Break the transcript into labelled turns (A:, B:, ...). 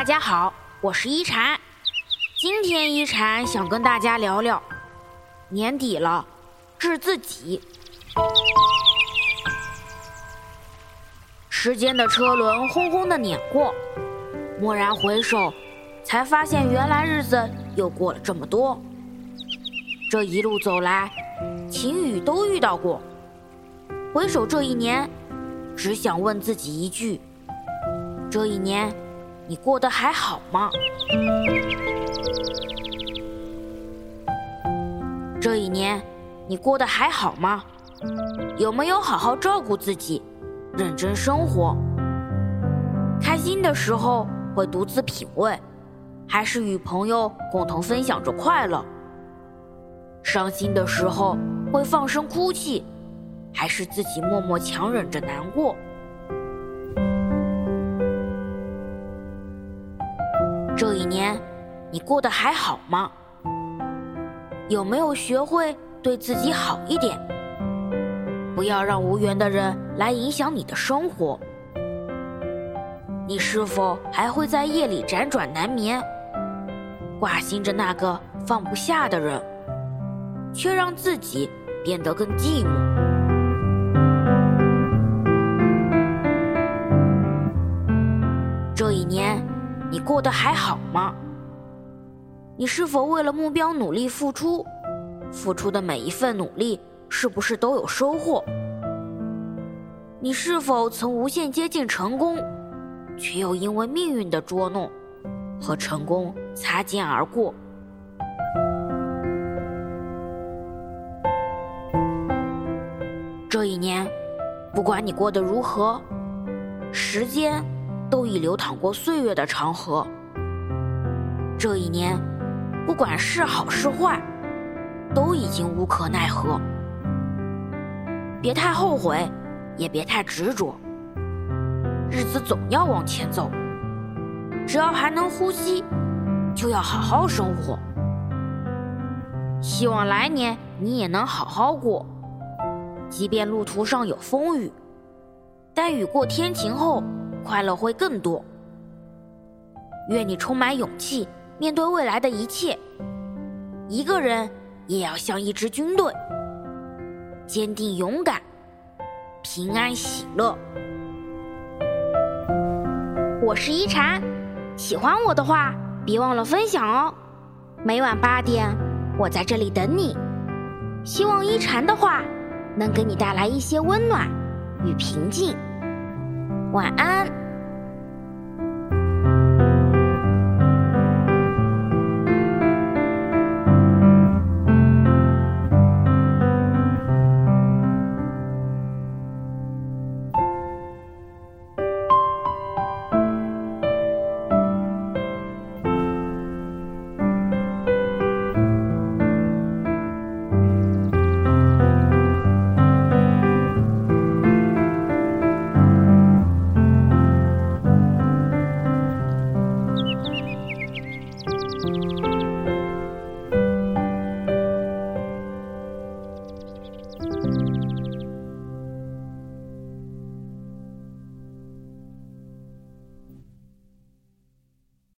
A: 大家好，我是一禅。今天一禅想跟大家聊聊，年底了，治自己。时间的车轮轰轰的碾过，蓦然回首，才发现原来日子又过了这么多。这一路走来，晴雨都遇到过。回首这一年，只想问自己一句：这一年。你过得还好吗？这一年，你过得还好吗？有没有好好照顾自己，认真生活？开心的时候会独自品味，还是与朋友共同分享着快乐？伤心的时候会放声哭泣，还是自己默默强忍着难过？这一年，你过得还好吗？有没有学会对自己好一点？不要让无缘的人来影响你的生活。你是否还会在夜里辗转难眠，挂心着那个放不下的人，却让自己变得更寂寞？你过得还好吗？你是否为了目标努力付出？付出的每一份努力，是不是都有收获？你是否曾无限接近成功，却又因为命运的捉弄，和成功擦肩而过？这一年，不管你过得如何，时间。都已流淌过岁月的长河。这一年，不管是好是坏，都已经无可奈何。别太后悔，也别太执着。日子总要往前走，只要还能呼吸，就要好好生活。希望来年你也能好好过，即便路途上有风雨，但雨过天晴后。快乐会更多。愿你充满勇气，面对未来的一切。一个人也要像一支军队，坚定勇敢，平安喜乐。我是一禅，喜欢我的话，别忘了分享哦。每晚八点，我在这里等你。希望一禅的话能给你带来一些温暖与平静。晚安。